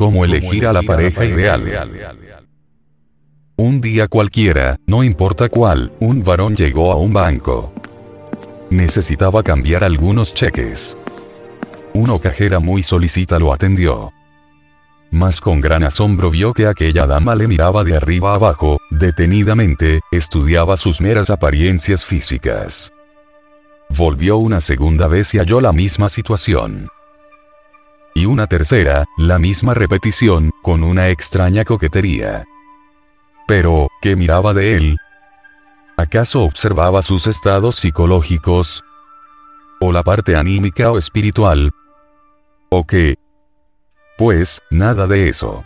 cómo elegir a la pareja ideal. Un día cualquiera, no importa cuál, un varón llegó a un banco. Necesitaba cambiar algunos cheques. Una cajera muy solicita lo atendió. Mas con gran asombro vio que aquella dama le miraba de arriba abajo, detenidamente, estudiaba sus meras apariencias físicas. Volvió una segunda vez y halló la misma situación. Y una tercera, la misma repetición, con una extraña coquetería. Pero, ¿qué miraba de él? ¿Acaso observaba sus estados psicológicos? ¿O la parte anímica o espiritual? ¿O qué? Pues, nada de eso.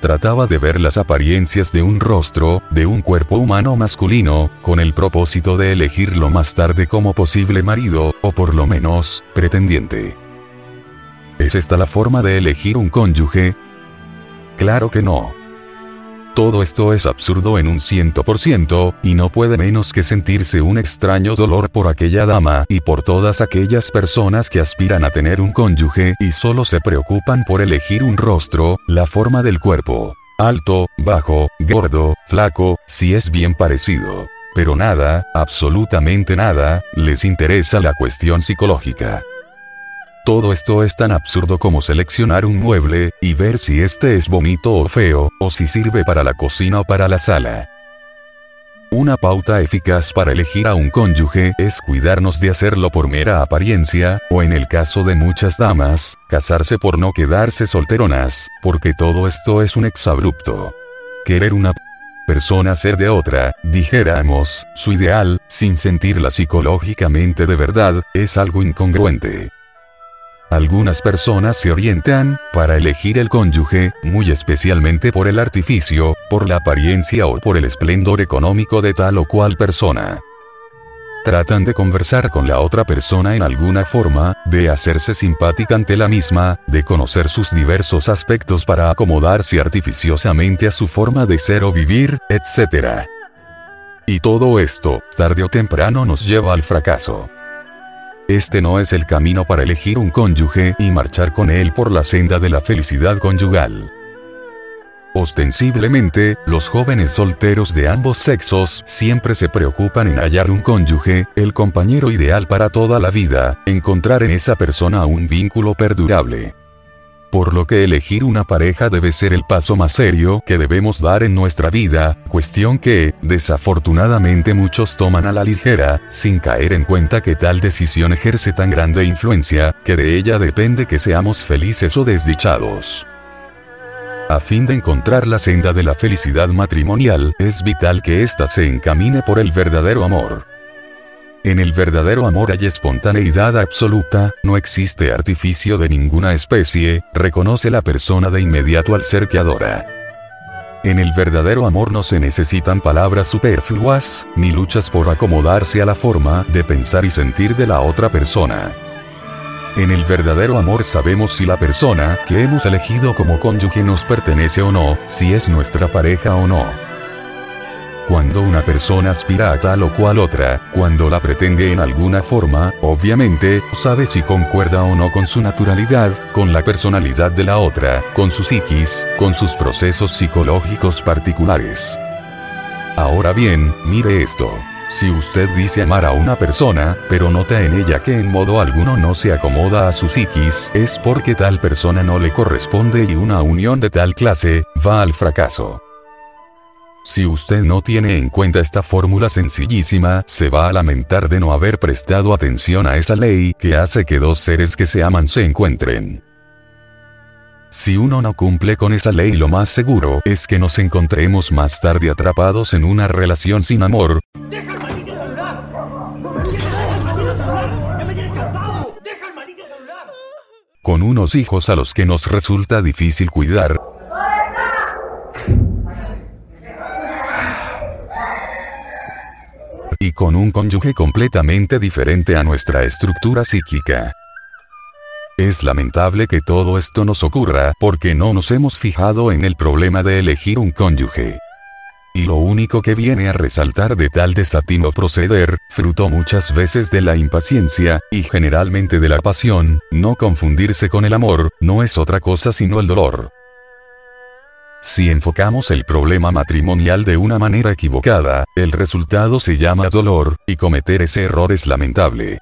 Trataba de ver las apariencias de un rostro, de un cuerpo humano masculino, con el propósito de elegirlo más tarde como posible marido, o por lo menos, pretendiente. ¿Es esta la forma de elegir un cónyuge? Claro que no. Todo esto es absurdo en un ciento por ciento, y no puede menos que sentirse un extraño dolor por aquella dama y por todas aquellas personas que aspiran a tener un cónyuge y solo se preocupan por elegir un rostro, la forma del cuerpo. Alto, bajo, gordo, flaco, si es bien parecido. Pero nada, absolutamente nada, les interesa la cuestión psicológica. Todo esto es tan absurdo como seleccionar un mueble, y ver si este es bonito o feo, o si sirve para la cocina o para la sala. Una pauta eficaz para elegir a un cónyuge es cuidarnos de hacerlo por mera apariencia, o en el caso de muchas damas, casarse por no quedarse solteronas, porque todo esto es un exabrupto. Querer una persona ser de otra, dijéramos, su ideal, sin sentirla psicológicamente de verdad, es algo incongruente. Algunas personas se orientan, para elegir el cónyuge, muy especialmente por el artificio, por la apariencia o por el esplendor económico de tal o cual persona. Tratan de conversar con la otra persona en alguna forma, de hacerse simpática ante la misma, de conocer sus diversos aspectos para acomodarse artificiosamente a su forma de ser o vivir, etc. Y todo esto, tarde o temprano nos lleva al fracaso. Este no es el camino para elegir un cónyuge y marchar con él por la senda de la felicidad conyugal. Ostensiblemente, los jóvenes solteros de ambos sexos siempre se preocupan en hallar un cónyuge, el compañero ideal para toda la vida, encontrar en esa persona un vínculo perdurable por lo que elegir una pareja debe ser el paso más serio que debemos dar en nuestra vida, cuestión que, desafortunadamente muchos toman a la ligera, sin caer en cuenta que tal decisión ejerce tan grande influencia, que de ella depende que seamos felices o desdichados. A fin de encontrar la senda de la felicidad matrimonial, es vital que ésta se encamine por el verdadero amor. En el verdadero amor hay espontaneidad absoluta, no existe artificio de ninguna especie, reconoce la persona de inmediato al ser que adora. En el verdadero amor no se necesitan palabras superfluas, ni luchas por acomodarse a la forma de pensar y sentir de la otra persona. En el verdadero amor sabemos si la persona que hemos elegido como cónyuge nos pertenece o no, si es nuestra pareja o no. Cuando una persona aspira a tal o cual otra, cuando la pretende en alguna forma, obviamente, sabe si concuerda o no con su naturalidad, con la personalidad de la otra, con su psiquis, con sus procesos psicológicos particulares. Ahora bien, mire esto. Si usted dice amar a una persona, pero nota en ella que en modo alguno no se acomoda a su psiquis, es porque tal persona no le corresponde y una unión de tal clase, va al fracaso. Si usted no tiene en cuenta esta fórmula sencillísima, se va a lamentar de no haber prestado atención a esa ley que hace que dos seres que se aman se encuentren. Si uno no cumple con esa ley lo más seguro es que nos encontremos más tarde atrapados en una relación sin amor. Con unos hijos a los que nos resulta difícil cuidar, y con un cónyuge completamente diferente a nuestra estructura psíquica. Es lamentable que todo esto nos ocurra porque no nos hemos fijado en el problema de elegir un cónyuge. Y lo único que viene a resaltar de tal desatino proceder, fruto muchas veces de la impaciencia, y generalmente de la pasión, no confundirse con el amor, no es otra cosa sino el dolor. Si enfocamos el problema matrimonial de una manera equivocada, el resultado se llama dolor, y cometer ese error es lamentable.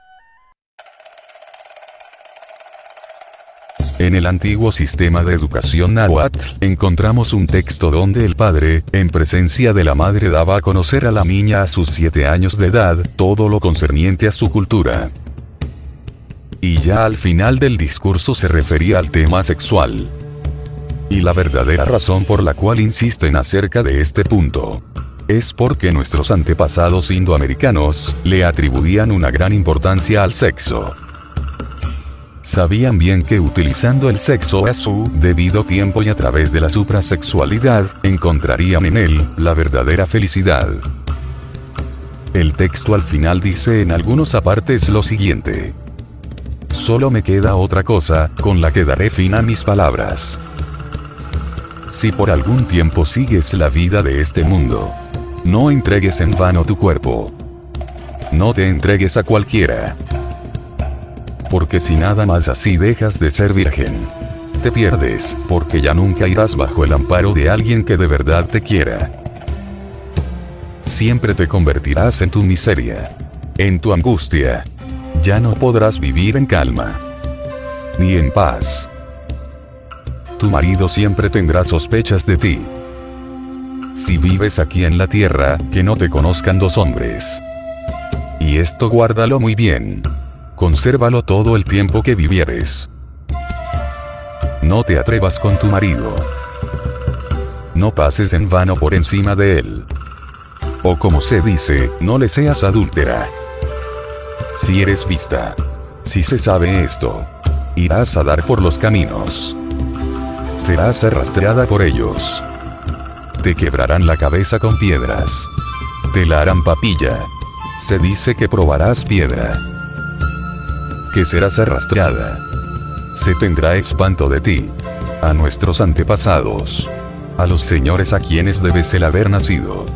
En el antiguo sistema de educación náhuatl, encontramos un texto donde el padre, en presencia de la madre, daba a conocer a la niña a sus siete años de edad, todo lo concerniente a su cultura. Y ya al final del discurso se refería al tema sexual. Y la verdadera razón por la cual insisten acerca de este punto es porque nuestros antepasados indoamericanos le atribuían una gran importancia al sexo. Sabían bien que utilizando el sexo a su debido tiempo y a través de la suprasexualidad, encontrarían en él la verdadera felicidad. El texto al final dice en algunos apartes lo siguiente. Solo me queda otra cosa, con la que daré fin a mis palabras. Si por algún tiempo sigues la vida de este mundo, no entregues en vano tu cuerpo. No te entregues a cualquiera porque si nada más así dejas de ser virgen. Te pierdes, porque ya nunca irás bajo el amparo de alguien que de verdad te quiera. Siempre te convertirás en tu miseria. En tu angustia. Ya no podrás vivir en calma. Ni en paz. Tu marido siempre tendrá sospechas de ti. Si vives aquí en la tierra, que no te conozcan dos hombres. Y esto guárdalo muy bien. Consérvalo todo el tiempo que vivieres. No te atrevas con tu marido. No pases en vano por encima de él. O como se dice, no le seas adúltera. Si eres vista. Si se sabe esto. Irás a dar por los caminos. Serás arrastrada por ellos. Te quebrarán la cabeza con piedras. Te la harán papilla. Se dice que probarás piedra que serás arrastrada. Se tendrá espanto de ti. A nuestros antepasados. A los señores a quienes debes el haber nacido.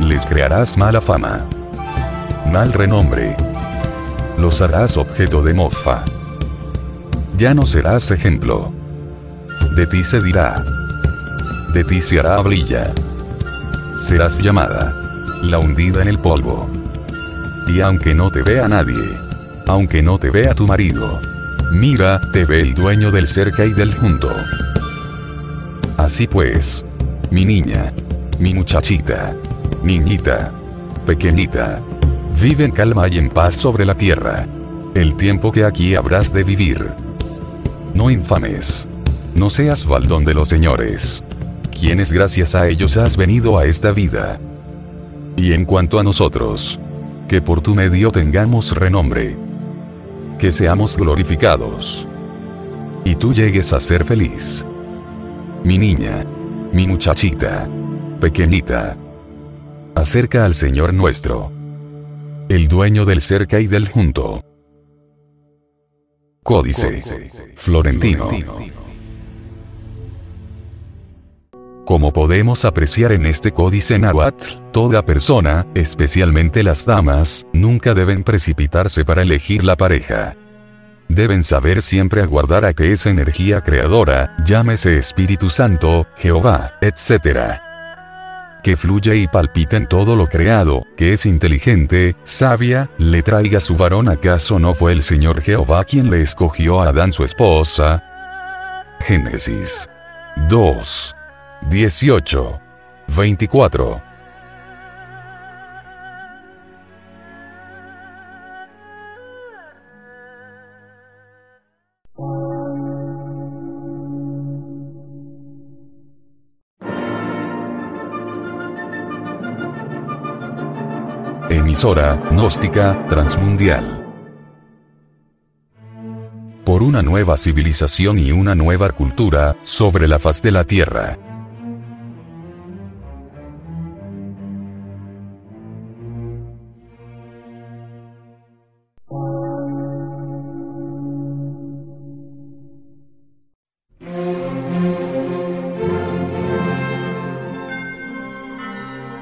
Les crearás mala fama. Mal renombre. Los harás objeto de mofa. Ya no serás ejemplo. De ti se dirá. De ti se hará hablilla. Serás llamada. La hundida en el polvo. Y aunque no te vea nadie, aunque no te vea tu marido. Mira, te ve el dueño del cerca y del junto. Así pues, mi niña, mi muchachita, niñita, pequeñita, vive en calma y en paz sobre la tierra. El tiempo que aquí habrás de vivir. No infames. No seas baldón de los señores. Quienes gracias a ellos has venido a esta vida. Y en cuanto a nosotros, que por tu medio tengamos renombre que seamos glorificados. Y tú llegues a ser feliz. Mi niña. Mi muchachita. Pequeñita. Acerca al Señor nuestro. El dueño del cerca y del junto. Códice. Florentino. Como podemos apreciar en este códice náhuatl, toda persona, especialmente las damas, nunca deben precipitarse para elegir la pareja. Deben saber siempre aguardar a que esa energía creadora, llámese Espíritu Santo, Jehová, etc., que fluye y palpita en todo lo creado, que es inteligente, sabia, le traiga su varón. ¿Acaso no fue el Señor Jehová quien le escogió a Adán su esposa? Génesis 2. 18. 24. Emisora, gnóstica, transmundial por una nueva civilización y una nueva cultura, sobre la faz de la Tierra.